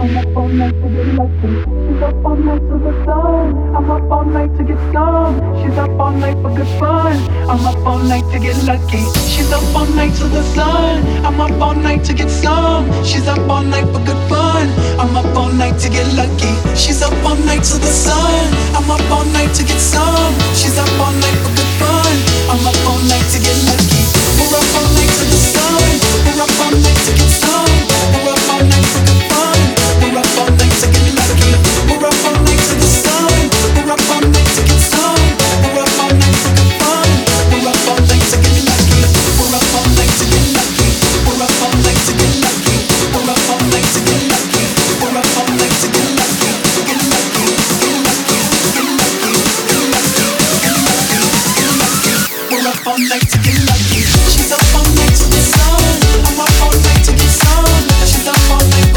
I'm up all night to get lucky. She's up all night till the sun. I'm up all night to get some. She's up all night for good fun. I'm up all night to get lucky. She's up all night till the sun. I'm up all night to get some. She's up all night for good fun. I'm up all night to get lucky. She's up all night till the sun. I'm up all night to get some. She's up all night. She's up all night to the sun. I'm up all night to the sun. She's up all night.